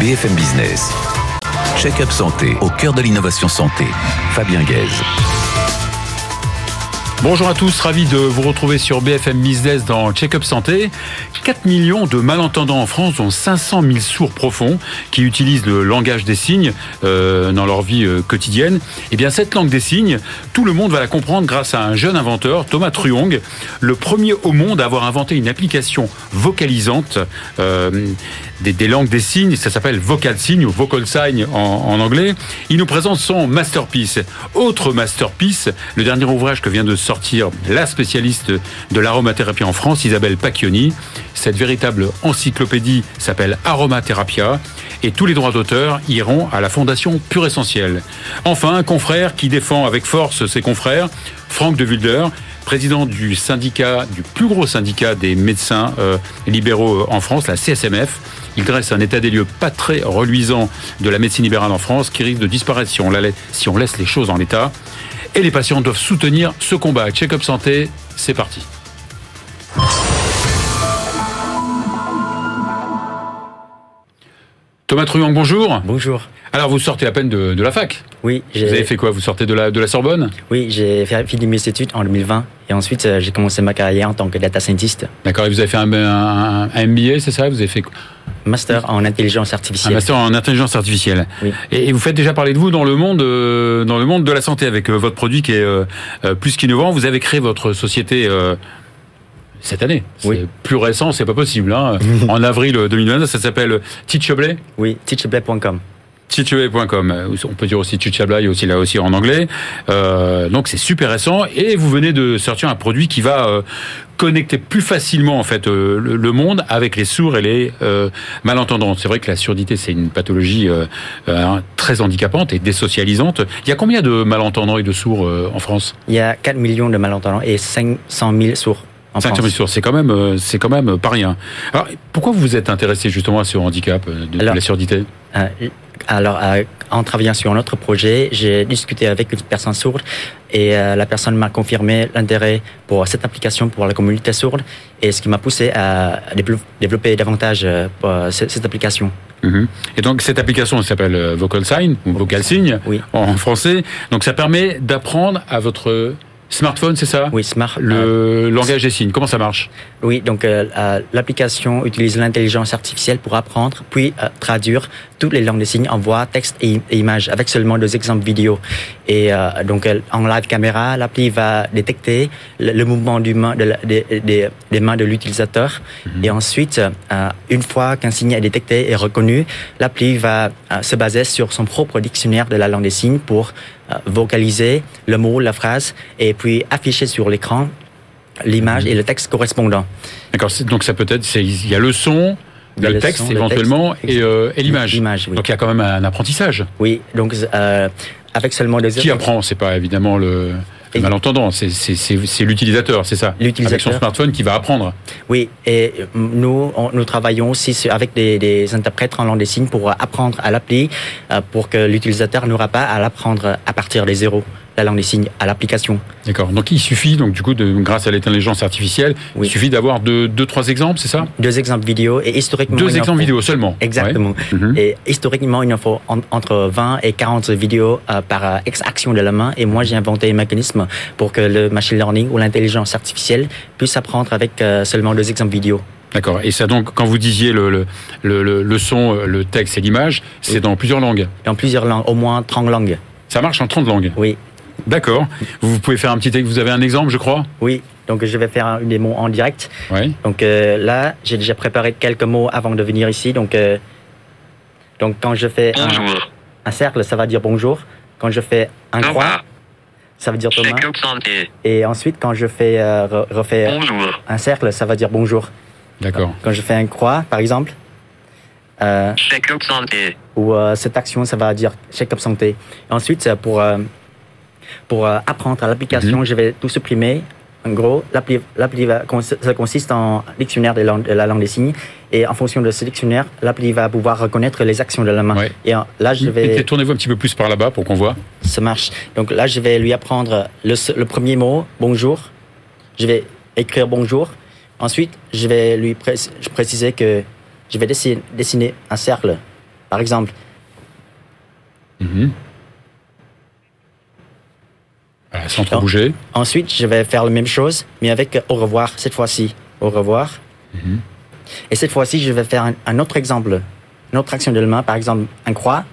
BFM Business. Check-up santé au cœur de l'innovation santé. Fabien Guèze. Bonjour à tous, ravi de vous retrouver sur BFM Business dans Check-up Santé. 4 millions de malentendants en France, dont 500 000 sourds profonds qui utilisent le langage des signes euh, dans leur vie euh, quotidienne. Eh bien cette langue des signes, tout le monde va la comprendre grâce à un jeune inventeur, Thomas Truong, le premier au monde à avoir inventé une application vocalisante euh, des, langues des signes. Ça s'appelle Vocal Sign ou Vocal Sign en, en, anglais. Il nous présente son masterpiece. Autre masterpiece, le dernier ouvrage que vient de sortir la spécialiste de l'aromathérapie en France, Isabelle Pacchioni. Cette véritable encyclopédie s'appelle Aromatherapia et tous les droits d'auteur iront à la Fondation Pure Essentielle. Enfin, un confrère qui défend avec force ses confrères, Franck de Vulder, président du syndicat, du plus gros syndicat des médecins euh, libéraux en France, la CSMF. Il dresse un état des lieux pas très reluisant de la médecine libérale en France qui risque de disparaître si on, si on laisse les choses en l'état. Et les patients doivent soutenir ce combat. Check-up santé, c'est parti. Thomas Truong, bonjour. Bonjour. Alors, vous sortez à peine de, la fac Oui. Vous avez fait quoi? Vous sortez de la, de la Sorbonne? Oui, j'ai fini mes études en 2020 et ensuite euh, j'ai commencé ma carrière en tant que data scientist. D'accord, et vous avez fait un, MBA, c'est ça? Vous avez fait Master en intelligence artificielle. Un master en intelligence artificielle. Oui. Et, vous faites déjà parler de vous dans le monde, euh, dans le monde de la santé avec euh, votre produit qui est plus qu'innovant. Vous avez créé votre société cette année. Oui. Plus récent, c'est pas possible. Hein. en avril 2022, ça s'appelle Teachable. Oui, teachable.com. Teachable.com. On peut dire aussi Teachable, aussi là aussi en anglais. Euh, donc c'est super récent et vous venez de sortir un produit qui va euh, connecter plus facilement en fait euh, le, monde avec les sourds et les euh, malentendants. C'est vrai que la surdité c'est une pathologie euh, hein, très handicapante et désocialisante. Il y a combien de malentendants et de sourds en France? Il y a 4 millions de malentendants et 500 000 sourds. 500 000 c'est quand même, euh, c'est quand même pas rien. Alors, pourquoi vous vous êtes intéressé justement à ce handicap euh, de, la surdité? euh, Alors, en travaillant sur notre projet, j'ai discuté avec une personne sourde et la personne m'a confirmé l'intérêt pour cette application pour la communauté sourde et ce qui m'a poussé à développer davantage cette, application. Mhm. Et donc cette application s'appelle Vocal Sign ou Vocal Sign en français. Donc ça permet d'apprendre à votre Smartphone, c'est ça Oui, smart. Le euh, langage des signes, comment ça marche Oui, donc euh, euh, l'application utilise l'intelligence artificielle pour apprendre, puis traduire toutes les langues des signes en voix, texte et, images, avec seulement deux exemples vidéo. Et donc en live caméra, l'appli va détecter le, mouvement du main, de des, mains de l'utilisateur. Mhm. Et ensuite, une fois qu'un signe est détecté et reconnu, l'appli va se baser sur son propre dictionnaire de la langue des signes pour euh, vocaliser le mot, la phrase, et puis afficher sur l'écran l'image et le texte correspondant. D'accord, donc ça peut être, il y a le son, le, texte éventuellement et, euh, et l'image. Donc il y a quand même un apprentissage. Oui, donc euh, avec seulement des... Qui apprend C'est pas évidemment le malentendant, c'est l'utilisateur, c'est ça. Avec son smartphone qui va apprendre. Oui, et nous, nous travaillons aussi avec des, des, interprètes en langue des signes pour apprendre à l'appli, euh, pour que l'utilisateur n'aura pas à l'apprendre à partir des zéros la langue des signes à l'application. D'accord. Donc il suffit, donc du coup, de, grâce à l'intelligence artificielle, il suffit d'avoir deux, deux, trois exemples, c'est ça? Deux exemples vidéo et historiquement. Deux exemples vidéo seulement. Exactement. Mhm. Et historiquement, il en faut entre 20 et 40 vidéos euh, par euh, action de la main. Et moi, j'ai inventé un mécanisme pour que le machine learning ou l'intelligence artificielle puisse apprendre avec euh, seulement deux exemples vidéo. D'accord. Et ça donc, quand vous disiez le, le, le, le son, le texte et l'image, c'est dans plusieurs langues? Dans plusieurs langues, au moins 30 langues. Ça marche en 30 langues? Oui. D'accord. Vous pouvez faire un petit. Vous avez un exemple, je crois? Oui. Donc je vais faire une démo en direct. Oui. Donc euh, là, j'ai déjà préparé quelques mots avant de venir ici. Donc, euh, donc quand je fais un, cercle, ça va dire bonjour. Quand je fais un croix, ça veut dire Thomas. Et ensuite, quand je fais euh, refais un cercle, ça va dire bonjour. D'accord. Quand je fais un croix, par exemple. Euh, santé. Ou cette action, ça va dire check-up santé. Ensuite, pour pour euh, apprendre à l'application, mhm. je vais tout supprimer. En gros, l'appli, va, ça consiste en dictionnaire de, la langue des signes. Et en fonction de ce dictionnaire, l'appli va pouvoir reconnaître les actions de la main. Et là, je vais. Tournez-vous un petit peu plus par là-bas pour qu'on voit. Ça marche. Donc là, je vais lui apprendre le, premier mot, bonjour. Je vais écrire bonjour. Ensuite, je vais lui préciser que je vais dessiner, dessiner un cercle par exemple. Mhm. Voilà, sans trop bouger. Ensuite, je vais faire la même chose, mais avec euh, au revoir cette fois-ci. Au revoir. Mhm. Et cette fois-ci, je vais faire un, un autre exemple, une autre action de la main, par exemple un croix.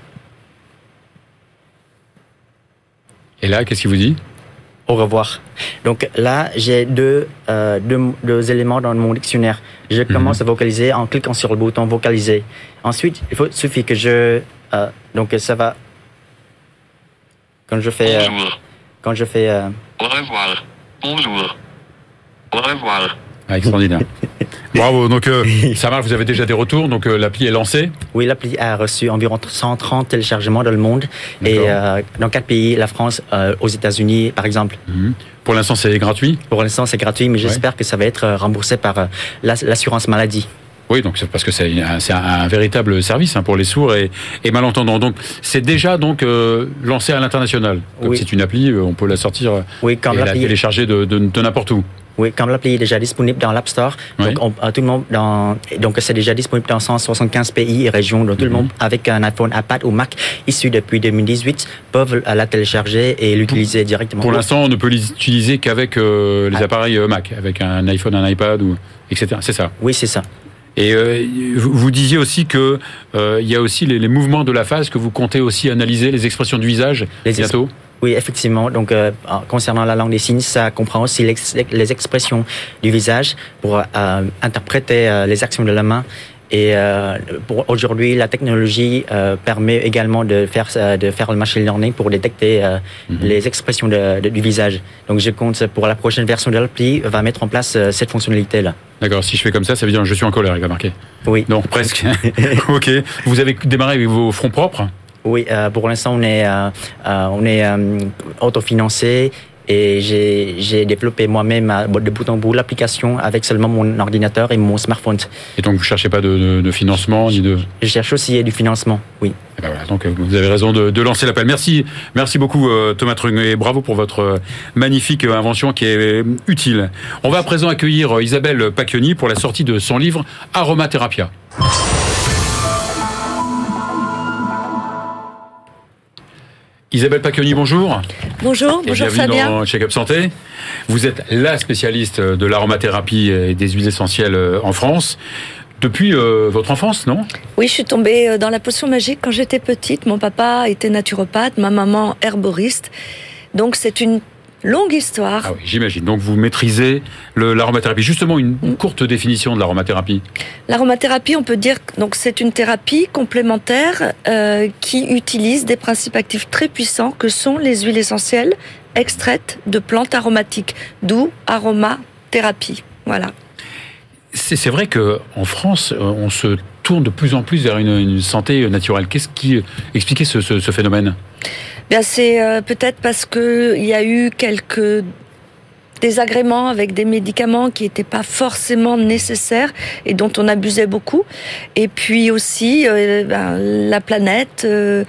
Et là, qu'est-ce qu'il vous dit? Au revoir. Donc là, j'ai deux, euh, deux, deux éléments dans mon dictionnaire. Je commence à vocaliser en cliquant sur le bouton vocaliser. Ensuite, il faut, suffit que je... euh, donc ça va... Quand je fais... euh, Bonjour. Quand je fais... euh, Au revoir. Bonjour. Au revoir. ah, Extraordinaire. Bravo. Donc, euh, ça marche. Vous avez déjà des retours. Donc, euh, l'appli est lancée. oui, l'appli a reçu environ 130 téléchargements dans le monde. Et euh, dans quatre pays, la France, euh, aux États-Unis, par exemple. Mhm. Pour l'instant, c'est gratuit. Pour l'instant, c'est gratuit, mais j'espère que ça va être remboursé par euh, l'ass- l'assurance maladie. Oui, donc parce que c'est un, véritable service hein, pour les sourds et, et malentendants. Donc, c'est déjà donc euh, lancé à l'international. Comme Oui. c'est une appli, euh, on peut la sortir euh, Oui, comme et la télécharger de, de, de n'importe où. Oui, comme l'appli est déjà disponible dans l'App Store, Oui. donc on- tout le monde dans donc c'est déjà disponible dans 175 pays et régions. Donc tout Mhm. le monde avec un iPhone, iPad ou Mac issu depuis 2018 peuvent la télécharger et l'utiliser directement. Pour l'instant, on ne peut l'utiliser qu'avec euh, les Ah. appareils Mac, avec un iPhone, un iPad, ou etc. C'est ça. Oui, c'est ça. Et euh, vous disiez aussi que euh, il y a aussi les, les mouvements de la face que vous comptez aussi analyser, les expressions du visage Les bientôt. Oui, effectivement. Donc, euh, concernant la langue des signes, ça comprend aussi l'ex- les expressions du visage pour euh, interpréter euh, les actions de la main. Et euh, aujourd'hui, la technologie euh, permet également de faire de faire le machine learning pour détecter euh, Mhm. les expressions de- de- du visage. Donc, je compte pour la prochaine version de l'appli va mettre en place euh, cette fonctionnalité là. D'accord. Si je fais comme ça, ça veut dire je suis en colère. Il va marquer. Oui, Non, presque. ok. Vous avez démarré avec vos fonds propres? oui. euh, pour l'instant, on est euh, euh, on est euh, autofinancé. Et j'ai développé moi-même euh, de bout en bout l'application avec seulement mon ordinateur et mon smartphone. Et donc vous cherchez pas de, de- de financement ni de. Je cherche aussi du financement, oui. Eh ben voilà, donc euh, vous avez raison de, de lancer l'appel. Merci, merci beaucoup euh, Thomas Trung et bravo pour votre euh, magnifique euh, invention qui est euh, utile. On va à présent accueillir euh, Isabelle Pacchioni pour la sortie de son livre Aromathérapia. Isabelle Pacchioni, bonjour. Bonjour, Et bonjour Fabien. dans Check Up Santé. Vous êtes la spécialiste de l'aromathérapie et des huiles essentielles euh, en France depuis euh, votre enfance, non? Oui, je suis tombée euh, dans la potion magique quand j'étais petite. Mon papa était naturopathe, ma maman herboriste. Donc c'est une longue histoire. Ah oui, j'imagine. Donc vous maîtrisez l'aromathérapie. Justement, une Mm. courte définition de l'aromathérapie. L'aromathérapie, on peut dire que donc c'est une thérapie complémentaire euh, qui utilise des principes actifs très puissants que sont les huiles essentielles extraites de plantes aromatiques, d'où aromathérapie. Voilà. C'est vrai que en France, euh, on se tourne de plus en plus vers une, une santé naturelle. Qu'est-ce qui expliquait ce, ce- ce phénomène? Bien, c'est euh, peut-être parce que il y a eu quelques désagréments avec des médicaments qui n'étaient pas forcément nécessaires et dont on abusait beaucoup. Et puis aussi euh, ben, la planète. euh,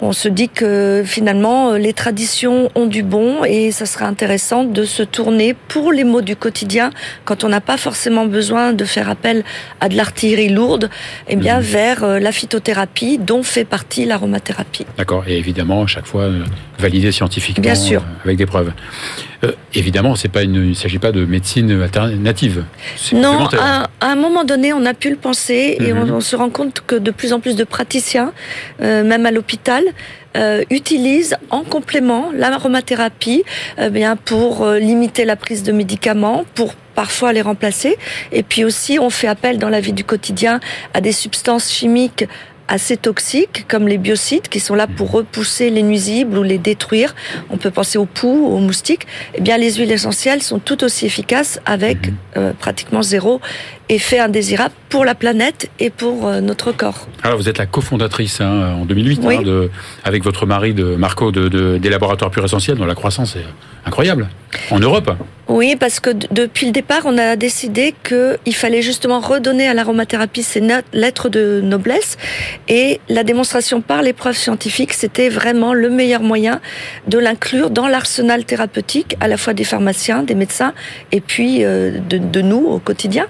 on se dit que finalement euh, les traditions ont du bon et ça serait intéressant de se tourner pour les mots du quotidien quand on n'a pas forcément besoin de faire appel à de l'artillerie lourde, et bien Mhm. vers euh, la phytothérapie dont fait partie l'aromathérapie. D'accord. Et évidemment, à chaque fois validé scientifiquement, Bien sûr. avec des preuves. Évidemment, c'est pas une, il ne s'agit pas de médecine alternative. Non, à, à un moment donné, on a pu le penser et on, Mhm. on se rend compte que de plus en plus de praticiens, euh, même à l'hôpital, euh, utilisent en complément l'aromathérapie euh, bien pour limiter la prise de médicaments, pour parfois les remplacer. Et puis aussi, on fait appel dans la vie du quotidien à des substances chimiques assez toxiques comme les biocides qui sont là pour repousser les nuisibles ou les détruire. On peut penser aux poux, aux moustiques. Eh bien, les huiles essentielles sont tout aussi efficaces avec Mhm. euh, pratiquement zéro effet indésirable pour la planète et pour euh, notre corps. Alors, vous êtes la cofondatrice hein, en 2008 Oui. hein, de, avec votre mari de Marco de, de- des laboratoires purs essentiels dont la croissance est incroyable en Europe. Oui, parce que depuis le départ, on a décidé qu'il fallait justement redonner à l'aromathérapie ses lettres de noblesse. Et la démonstration par l'épreuve scientifique, c'était vraiment le meilleur moyen de l'inclure dans l'arsenal thérapeutique, à la fois des pharmaciens, des médecins, et puis euh, de, de nous au quotidien.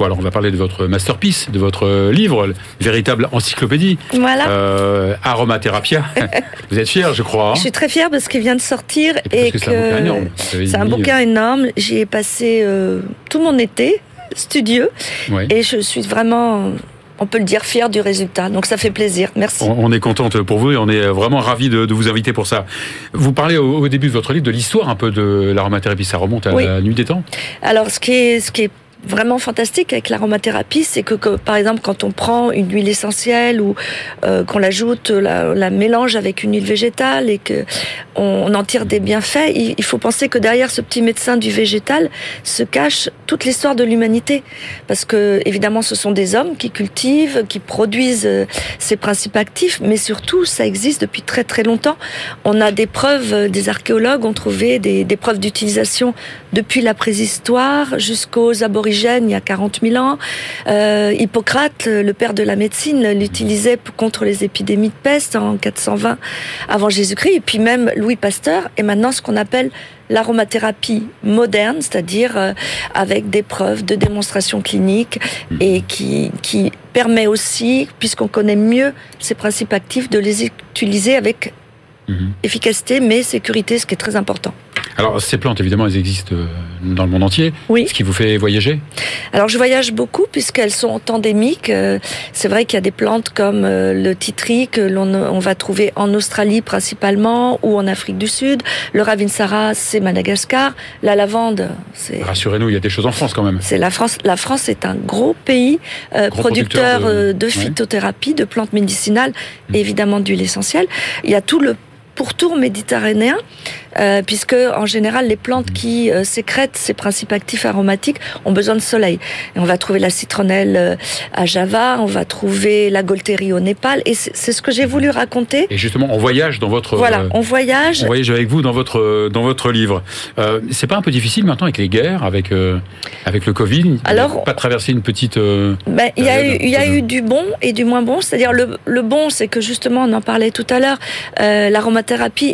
Bon, alors on va parler de votre masterpiece, de votre livre, véritable encyclopédie. Voilà. Euh, Aromatherapia. Vous êtes fier, je crois. hein Je suis très fière parce qu'il vient de sortir Et que c'est un bouquin énorme. C'est un bouquin énorme. J'y ai passé euh, tout mon été studieux Ouais. et je suis vraiment, on peut le dire, fière du résultat. Donc ça fait plaisir. Merci. On on est contente pour vous et on est vraiment ravis de, de vous inviter pour ça. Vous parlez au, au début de votre livre de l'histoire un peu de l'aromathérapie. Ça remonte à Oui. la nuit des temps. Alors, ce qui est, ce qui est vraiment fantastique avec l'aromathérapie, c'est que, que, par exemple, quand on prend une huile essentielle ou euh, qu'on l'ajoute, la, la mélange avec une huile végétale et que on, en tire des bienfaits, il, il faut penser que derrière ce petit médecin du végétal se cache toute l'histoire de l'humanité, parce que évidemment, ce sont des hommes qui cultivent, qui produisent euh, ces principes actifs, mais surtout, ça existe depuis très très longtemps. On a des preuves, euh, des archéologues ont trouvé des, des preuves d'utilisation depuis la préhistoire jusqu'aux il y a 40 000 ans. Euh, Hippocrate, le père de la médecine, l'utilisait pour- contre les épidémies de peste en 420 avant Jésus-Christ. Et puis même Louis Pasteur est maintenant ce qu'on appelle l'aromathérapie moderne, c'est-à-dire euh, avec des preuves de démonstration clinique et qui, qui permet aussi, puisqu'on connaît mieux ces principes actifs, de les utiliser avec Mhm. efficacité mais sécurité, ce qui est très important. Alors ces plantes, évidemment, elles existent euh, dans le monde entier. Oui. Ce qui vous fait voyager? Alors je voyage beaucoup puisqu'elles sont endémiques. Euh, C'est vrai qu'il y a des plantes comme euh, le titri que l'on on va trouver en Australie principalement ou en Afrique du Sud. Le ravinsara, c'est Madagascar. La lavande, c'est Rassurez-nous, il y a des choses en France quand même. c'est la France. La France est un gros pays euh, Gros producteur producteur de- ouais. phytothérapie, de plantes médicinales, Mm. et évidemment d'huile essentielle. Il y a tout le pourtour méditerranéen, euh, puisque en général les plantes qui euh, sécrètent ces principes actifs aromatiques ont besoin de soleil. Et on va trouver la citronnelle euh, à Java, on va trouver la Golterie au Népal, et c'est ce que j'ai voulu raconter. Et justement, on voyage dans votre. Voilà, on voyage. on voyage avec vous dans votre dans votre livre. Euh, c'est pas un peu difficile maintenant avec les guerres, avec avec le Covid. Alors- pas traverser une petite. Ben, il y a eu, période il y a de- eu du bon et du moins bon. C'est-à-dire le, le bon, c'est que justement, on en parlait tout à l'heure, euh,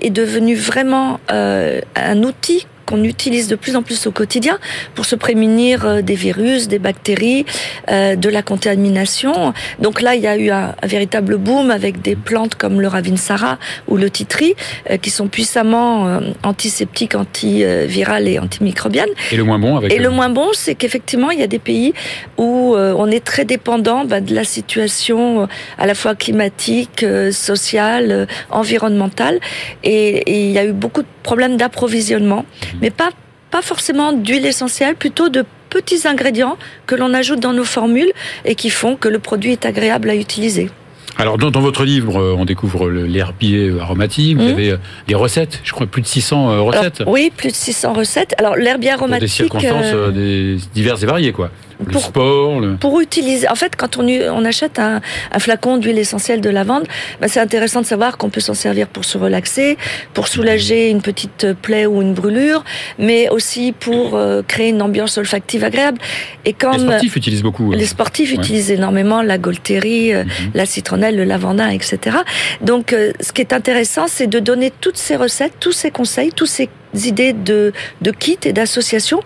est devenue vraiment euh, un outil qu'on utilise de plus en plus au quotidien pour se prémunir euh, des virus, des bactéries, euh, de la contamination. Donc là, il y a eu un, un véritable boom avec des plantes comme le ravinsara ou le titri, euh, qui sont puissamment euh, antiseptiques, antivirales et antimicrobiennes. Et le moins bon avec. Et le moins bon, c'est qu'effectivement, il y a des pays où on est très dépendant bah, de la situation à la fois climatique, sociale, environnementale. Et, et il y a eu beaucoup de problèmes d'approvisionnement, mais pas, pas forcément d'huile essentielle, plutôt de petits ingrédients que l'on ajoute dans nos formules et qui font que le produit est agréable à utiliser. Alors dans, dans votre livre, euh, on découvre l'herbier euh, aromatique. Vous Mhm. avez euh, des recettes. Je crois plus de 600 euh, Alors, recettes. oui, plus de 600 recettes. Alors l'herbier pour des aromatique. circonstances euh, des, diverses et variées, quoi. Le pour- sport, le... pour utiliser. En fait, quand on, on achète un, un flacon d'huile essentielle de lavande, ben, c'est intéressant de savoir qu'on peut s'en servir pour se relaxer, pour soulager une petite plaie ou une brûlure, mais aussi pour euh, créer une ambiance olfactive agréable. Et les comme sportifs utilisent beaucoup. euh, les sportifs Ouais. utilisent énormément la golterie, euh, Mhm. la citronnelle, le lavandin, etc. Donc, euh, ce qui est intéressant, c'est de donner toutes ces recettes, tous ces conseils, toutes ces idées de, de kits et d'associations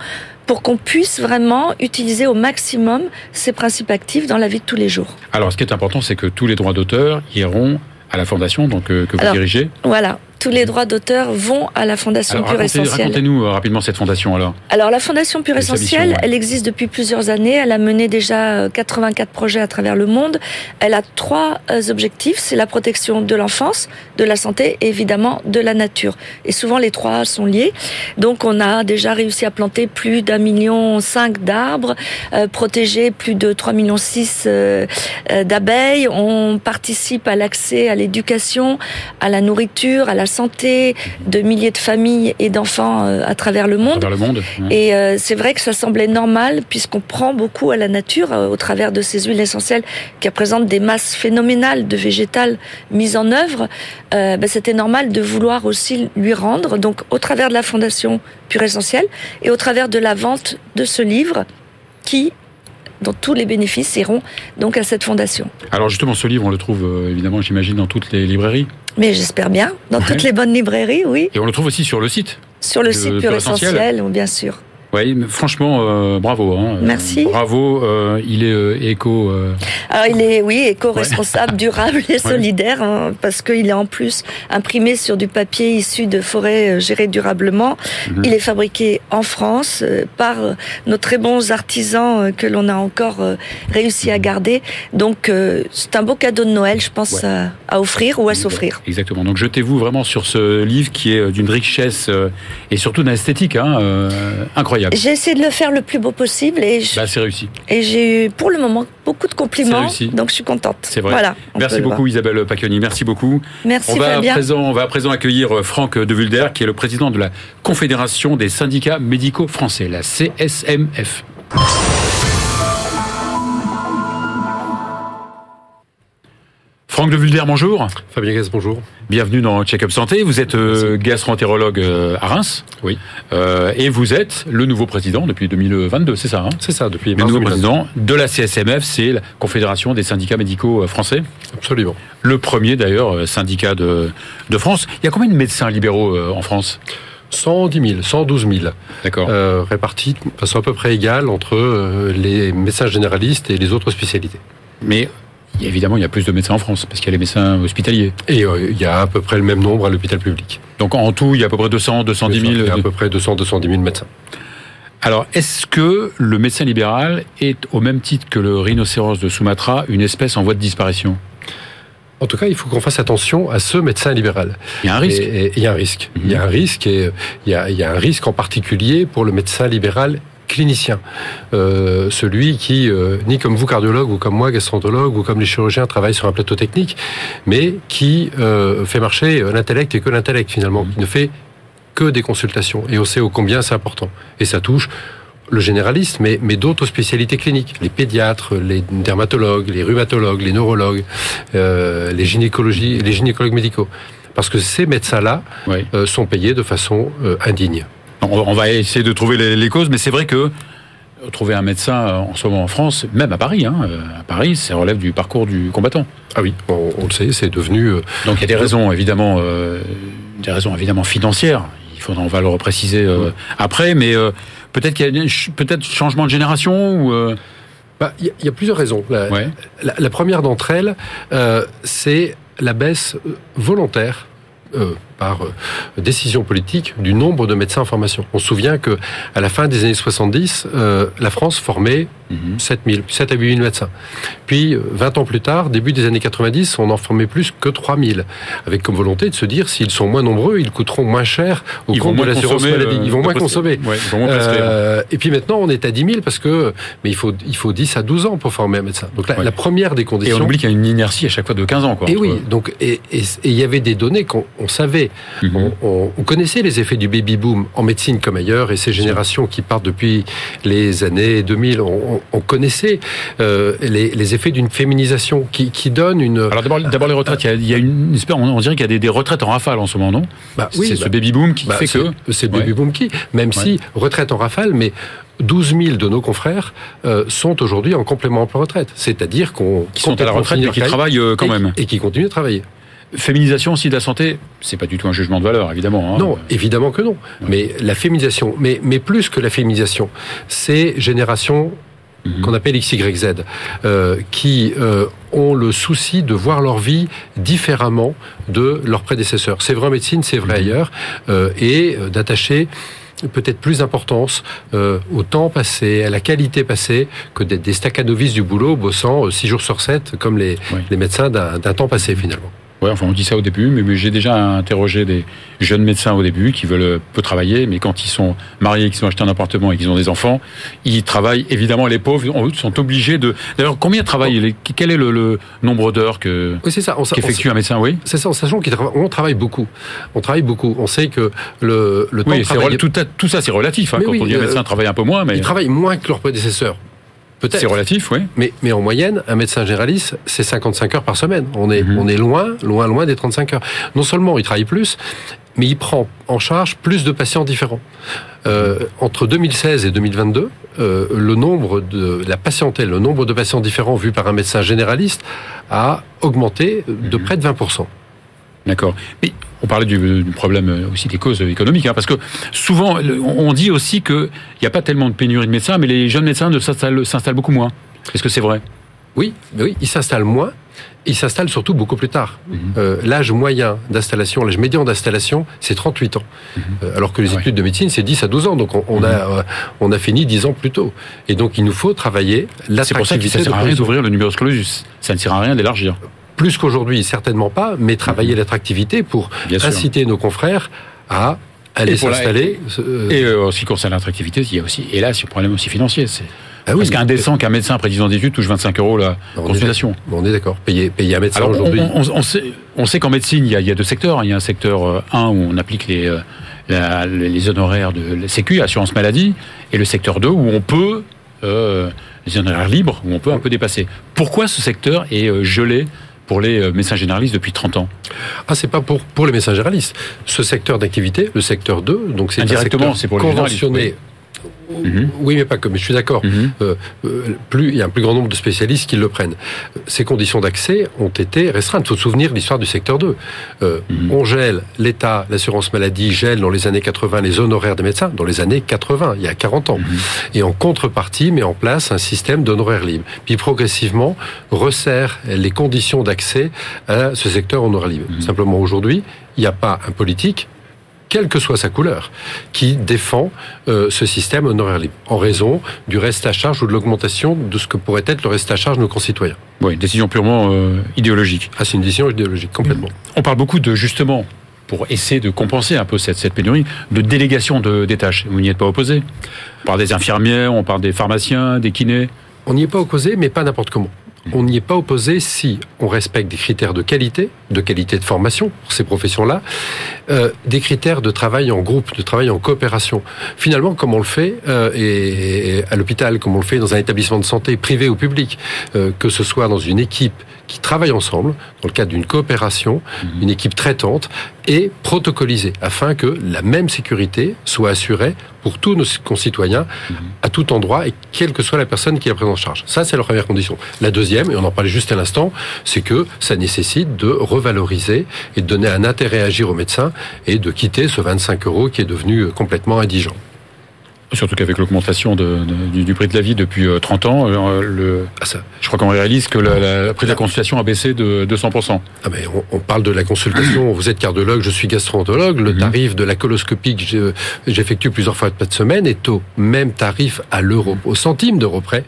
pour qu'on puisse vraiment utiliser au maximum ces principes actifs dans la vie de tous les jours. Alors, ce qui est important, c'est que tous les droits d'auteur iront à la fondation donc euh, que vous Alors, dirigez. Voilà, tous les droits d'auteur vont à la Fondation Alors, Pure racontez- Essentielle. racontez-nous euh, rapidement cette fondation alors. Alors la Fondation Pure Les Essentielle, ouais. elle existe depuis plusieurs années. Elle a mené déjà euh, 84 projets à travers le monde. Elle a trois euh, objectifs c'est la protection de l'enfance, de la santé et évidemment de la nature. Et souvent les trois sont liés. Donc on a déjà réussi à planter plus d'un million cinq d'arbres, euh, protéger plus de 3 millions six euh, euh, d'abeilles. On participe à l'accès à l'éducation, à la nourriture, à la santé de milliers de familles et d'enfants euh, à travers le à monde. travers le monde. ouais. Et euh, c'est vrai que ça semblait normal puisqu'on prend beaucoup à la nature euh, au travers de ces huiles essentielles qui représentent des masses phénoménales de végétal mises en œuvre. Ben, C'était normal de vouloir aussi lui rendre. Donc au travers de la fondation Pure Essentielle et au travers de la vente de ce livre qui dont tous les bénéfices iront donc à cette fondation. Alors justement, ce livre, on le trouve évidemment, j'imagine, dans toutes les librairies. Mais j'espère bien, dans Ouais. toutes les bonnes librairies, oui, Et on le trouve aussi sur le site. sur le site Essentielle. Essentielle, bien sûr. Oui, franchement, euh, bravo. hein. Merci. Bravo. euh, il est euh, éco. euh, Alors il est, oui, éco-responsable, durable et solidaire, hein, parce qu'il est en plus imprimé sur du papier issu de forêts euh, gérées durablement. Mhm. Il est fabriqué en France euh, par euh, nos très bons artisans euh, que l'on a encore euh, réussi à garder. Donc euh, c'est un beau cadeau de Noël, je pense, Ouais. à, à offrir ou à s'offrir. Exactement. Donc jetez-vous vraiment sur ce livre qui est d'une richesse euh, et surtout d'une esthétique hein, euh, incroyable. J'ai essayé de le faire le plus beau possible et Bah, c'est réussi. et j'ai eu pour le moment beaucoup de compliments, réussi. donc je suis contente. C'est vrai. Voilà, Merci beaucoup Isabelle Pacchioni. Merci beaucoup. Merci on va à présent, on va à présent accueillir euh, Franck de Vulder, qui est le président de la Confédération des syndicats médicaux français, la CSMF. Franck de Vulder, bonjour. Fabien Gaz, bonjour. Bienvenue dans Check-up Santé. Vous êtes euh, gastro-entérologue euh, à Reims. Oui. Euh, et vous êtes le nouveau président depuis 2022, c'est ça hein? C'est ça, depuis le nouveau 2022. président de la CSMF, c'est la Confédération des syndicats médicaux euh, français. Absolument. Le premier d'ailleurs syndicat de, de France. Il y a combien de médecins libéraux en France? 110 000, 112 000, D'accord. euh, répartis de façon à peu près égale entre les médecins généralistes et les autres spécialités. Mais il y a- évidemment, il y a plus de médecins en France parce qu'il y a les médecins hospitaliers. Et euh, il y a à peu près le même nombre à l'hôpital public. Donc en tout, il y a à peu près 200, 210 000. Il y a à peu près 200, 210 000 médecins. Alors, est-ce que le médecin libéral est, au même titre que le rhinocéros de Sumatra, une espèce en voie de disparition? En tout cas, il faut qu'on fasse attention à ce médecin libéral. Il y a un risque. Et- et il y a un risque. Mhm. Il y a un risque et euh, il y a, il y a un risque en particulier pour le médecin libéral clinicien, Euh, celui qui, euh, ni comme vous cardiologue ou comme moi gastroentérologue ou comme les chirurgiens travaille sur un plateau technique, mais qui euh, fait marcher l'intellect et que l'intellect finalement, qui ne fait que des consultations. Et on sait ô combien c'est important. Et ça touche le généraliste, mais, mais d'autres spécialités cliniques, les pédiatres, les dermatologues, les rhumatologues, les neurologues, euh, les gynécologies, les gynécologues médicaux. Parce que ces médecins-là Oui. euh, sont payés de façon euh, indigne. On, va essayer de trouver les, causes, mais c'est vrai que euh, trouver un médecin euh, en ce moment en France, même à Paris, hein, euh, à Paris, ça relève du parcours du combattant. Ah oui, on, on le sait, c'est devenu. Donc il y a des raisons évidemment, euh, des raisons évidemment financières. Il faudra, on va le repréciser euh, après, mais euh, peut-être qu'il y a peut-être changement de génération ou bah, Il y, a- il y a plusieurs raisons. La, ouais. la- la première d'entre elles, c'est la baisse volontaire. Euh, par euh, décision politique du nombre de médecins en formation. On se souvient que à la fin des années 70, euh, la France formait Mhm. 7 000, 7 à 8 000 médecins. Puis, euh, 20 ans plus tard, début des années 90, on en formait plus que 3 000, avec comme volonté de se dire, s'ils sont moins nombreux, ils coûteront moins cher au Ils compte de l'assurance maladie. euh, Ils vont moins consommer. Ouais, ils vont moins prescrire. Euh, et puis maintenant, on est à 10 000 parce que, mais il faut, il faut 10 à 12 ans pour former un médecin. Donc la, Ouais. la première des Et conditions. on oublie qu'il y a une inertie à chaque fois de 15 ans. Quoi, Et entre- oui, donc et et- et il y avait des données qu'on on Mhm. on, on- on connaissait les effets du baby boom en médecine comme ailleurs, et ces générations qui partent depuis les années 2000, on, on- on connaissait euh, les, les effets d'une féminisation qui, qui donne une. Alors d'abord, les retraites. Il y a, il y a une on, dirait qu'il y a des, des retraites en rafale en ce moment, non? Bah C'est ce bah, baby boom qui bah, fait c'est- que. c'est le baby Ouais. boom qui, même si retraite en rafale, mais 12 000 de nos confrères euh, sont aujourd'hui en complément emploi retraite, c'est-à-dire qu'on Qui sont à la retraite mais qui travaillent euh, quand et qui- même. et qui continuent de travailler. Féminisation aussi de la santé, c'est pas du tout un jugement de valeur, évidemment. hein. Non, évidemment que non. Mais la féminisation, mais, mais plus que la féminisation, c'est génération Mhm. qu'on appelle XYZ, euh, qui euh, ont le souci de voir leur vie différemment de leurs prédécesseurs. C'est vrai en médecine, c'est vrai ailleurs, euh, et euh, d'attacher peut-être plus d'importance euh, au temps passé, à la qualité passée, que d'être des staccanovis du boulot bossant euh, six jours sur 7, comme les, Oui. les médecins d'un d'un temps passé finalement. Ouais, enfin on dit ça au début, mais, mais j'ai déjà interrogé des jeunes médecins au début qui veulent euh, peu travailler, mais quand ils sont mariés, qu'ils ont acheté un appartement et qu'ils ont des enfants, ils travaillent. Évidemment, les pauvres on- sont obligés de. D'ailleurs, combien travaillent Quel est le, le nombre d'heures que Oui, c'est ça. Qu'effectue un médecin? Oui. C'est ça, en sachant qu'on travaille beaucoup. On travaille beaucoup. On sait que le, le temps Oui, de travailler... tout, ça c'est relatif. Hein, quand oui, on dit un médecin travaille un peu moins, mais Ils travaillent moins que leurs prédécesseurs. C'est relatif, oui. Mais, mais en moyenne, un médecin généraliste, c'est 55 heures par semaine. On est, Mhm. on est loin, loin, loin des 35 heures. Non seulement il travaille plus, mais il prend en charge plus de patients différents. Euh, entre 2016 et 2022, euh, le nombre de la patientèle, le nombre de patients différents vus par un médecin généraliste a augmenté de Mhm. près de 20%. D'accord. Mais on parlait du, du, problème aussi des causes économiques, hein, parce que souvent on dit aussi qu'il n'y a pas tellement de pénurie de médecins, mais les jeunes médecins s'installent beaucoup moins. Est-ce que c'est vrai? Oui, oui, ils s'installent moins. Ils s'installent surtout beaucoup plus tard. Mhm. Euh, l'âge moyen d'installation, l'âge médian d'installation, c'est 38 ans. Mhm. Euh, alors que les ouais. études de médecine, c'est 10 à 12 ans. Donc on, on a, euh, on a fini 10 ans plus tôt. Et donc il nous faut travailler C'est pour ça que l'attractivité ça de sert à rien d'ouvrir le numerus clausus. Ça ne sert à rien d'élargir. Plus qu'aujourd'hui, certainement pas, mais travailler l'attractivité pour Mhm. Bien sûr. inciter nos confrères à aller Et pour s'installer. euh, Et euh, en ce qui concerne l'attractivité, il y a aussi, hélas, un problème aussi financier. C'est ah oui, parce qu'un décent qu'un médecin président d'études touche 25 euros la on consultation. On est d'accord. Payer, payer un médecin on, aujourd'hui. on- on sait, on sait qu'en médecine, il y, a, il y a deux secteurs. Il y a un secteur euh, 1 où on applique les, euh, la- les honoraires de la Sécu, assurance maladie, et le secteur 2 où on peut, euh, les honoraires libres, où on peut un peu dépasser. Pourquoi ce secteur est euh, gelé pour les euh, médecins généralistes depuis 30 ans Ah, c'est pas pour, pour les médecins généralistes. Ce secteur d'activité, le secteur 2, donc c'est un secteur c'est pour Mhm. Oui, mais pas que. Mais je suis d'accord. Mhm. Euh, euh, plus il y a un plus grand nombre de spécialistes qui le prennent. Ces conditions d'accès ont été restreintes. Il faut se souvenir de l'histoire du secteur 2. Euh, Mhm. On gèle, l'État, l'assurance maladie gèle dans les années 80 les honoraires des médecins, dans les années 80, il y a 40 ans. Et en contrepartie, met en place un système d'honoraires libres. Puis progressivement, resserre les conditions d'accès à ce secteur honoraire libre. Simplement aujourd'hui, il n'y a pas un politique quelle que soit sa couleur, qui défend euh, ce système honoraire libre, en raison du reste à charge ou de l'augmentation de ce que pourrait être le reste à charge de nos concitoyens. Oui, décision purement euh, idéologique. Ah, c'est une décision idéologique, complètement. On parle beaucoup de justement, pour essayer de compenser un peu cette, cette pénurie, de délégation de, des tâches. Vous n'y êtes pas opposé? On parle des infirmières, on parle des pharmaciens, des kinés. On n'y est pas opposé, mais pas n'importe comment. On n'y est pas opposé si on respecte des critères de qualité, de qualité de formation pour ces professions-là, euh, des critères de travail en groupe, de travail en coopération. Finalement, comme on le fait euh, et, à l'hôpital, comme on le fait dans un établissement de santé privé ou public, euh, que ce soit dans une équipe qui travaille ensemble, dans le cadre d'une coopération, une équipe traitante et protocolisée, afin que la même sécurité soit assurée pour tous nos concitoyens à tout endroit et quelle que soit la personne qui la prenne en charge. Ça, c'est la première condition. La deuxième, et on en parlait juste à l'instant, c'est que ça nécessite de revaloriser et de donner un intérêt à agir aux médecins et de quitter ce 25 euros qui est devenu euh, complètement indigent. Surtout qu'avec l'augmentation de, de- du, du prix de la vie depuis euh, 30 ans, euh, le, Ah, ça, je crois qu'on réalise que le prix de la consultation a baissé de 200%. Ah mais on, on parle de la consultation. Vous êtes cardiologue, je suis gastroentérologue. Le Mhm. tarif de la coloscopie que j'effectue plusieurs fois par semaine est au même tarif à l'euro, au centime d'euro près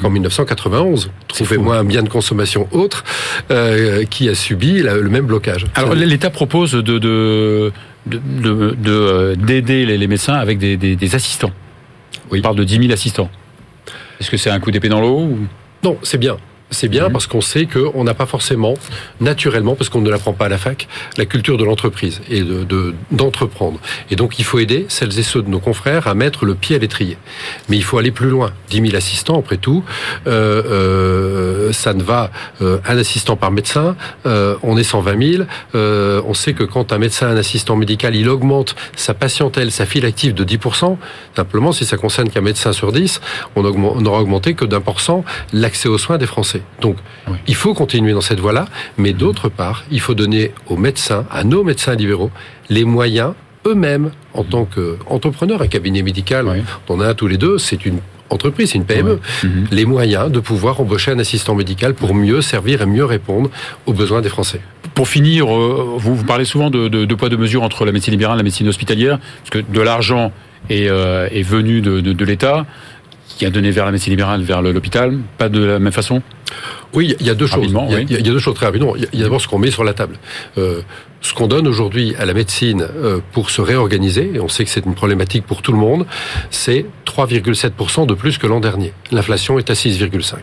qu'en 1991. Trouvez-moi un bien de consommation autre euh, qui a subi la- le même blocage. Alors l'État propose de de de- de- de, euh, d'aider les, les médecins avec des, des- des assistants. Oui. On parle de 10 000 assistants. Est-ce que c'est un coup d'épée dans l'eau ou... Non, c'est bien. C'est bien Mhm. parce qu'on sait qu'on n'a pas forcément, naturellement, parce qu'on ne l'apprend pas à la fac, la culture de l'entreprise et de de- d'entreprendre. et donc, il faut aider celles et ceux de nos confrères à mettre le pied à l'étrier. Mais il faut aller plus loin. 10 000 assistants, après tout, euh, euh, ça ne va euh, un assistant par médecin. euh, on est 120 000. euh, on sait que quand un médecin, un assistant médical, il augmente sa patientèle, sa file active de 10% Simplement, si ça concerne qu'un médecin sur 10, on, augmente- on n'aura augmenté que d'un pour cent l'accès aux soins des Français. Donc, Oui. il faut continuer dans cette voie-là, mais d'autre part, il faut donner aux médecins, à nos médecins libéraux, les moyens eux-mêmes, en tant qu'entrepreneurs, un cabinet médical, Oui. on en a tous les deux, c'est une entreprise, c'est une PME, Mhm. les moyens de pouvoir embaucher un assistant médical pour mieux servir et mieux répondre aux besoins des Français. Pour finir, euh, vous, vous parlez souvent de, de, de poids de mesure entre la médecine libérale et la médecine hospitalière, parce que de l'argent est, euh, est venu de l'État, qui a donné vers la médecine libérale, vers l'hôpital, pas de la même façon? Oui, il y a deux choses. Il y a, oui. il y a- il y a deux choses très rapidement. Il y a- d'abord ce qu'on met sur la table. Euh, ce qu'on donne aujourd'hui à la médecine euh, pour se réorganiser, et on sait que c'est une problématique pour tout le monde, c'est 3,7% de plus que l'an dernier. L'inflation est à 6,5%.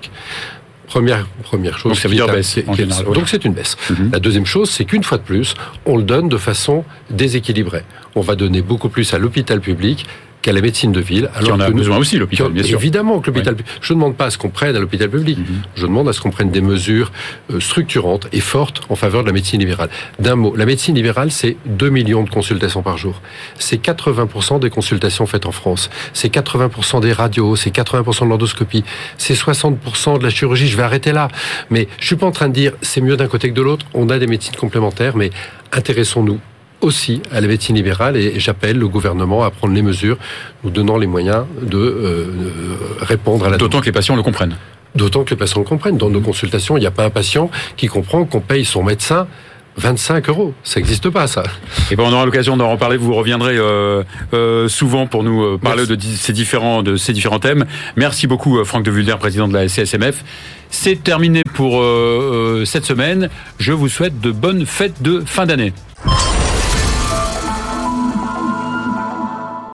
Première, première chose. Donc ça veut dire baisse, général, Donc c'est une baisse. Mhm. La deuxième chose, c'est qu'une fois de plus, on le donne de façon déséquilibrée. On va donner beaucoup plus à l'hôpital public qu'à la médecine de ville. Qui en a que nous- besoin aussi, l'hôpital, bien sûr. Évidemment que l'hôpital. Je ne demande pas à ce qu'on prenne à l'hôpital public. Mhm. Je demande à ce qu'on prenne des mesures euh, structurantes et fortes en faveur de la médecine libérale. D'un mot, la médecine libérale, c'est 2 millions de consultations par jour. C'est 80% des consultations faites en France. C'est 80% des radios, c'est 80% de l'endoscopie, c'est 60% de la chirurgie. Je vais arrêter là. Mais je suis pas en train de dire c'est mieux d'un côté que de l'autre. On a des médecines complémentaires, mais intéressons-nous aussi à la médecine libérale et j'appelle le gouvernement à prendre les mesures, nous donnant les moyens de euh, répondre à la D'autant que les patients le comprennent. D'autant que les patients le comprennent. Dans nos consultations, il n'y a pas un patient qui comprend qu'on paye son médecin 25 euros. Ça n'existe pas, ça. Et ben, on aura l'occasion d'en reparler. Vous reviendrez euh, euh, souvent pour nous parler de ces, différents, de ces différents thèmes. Merci beaucoup, Franck de Vulder, président de la CSMF. C'est terminé pour euh, cette semaine. Je vous souhaite de bonnes fêtes de fin d'année.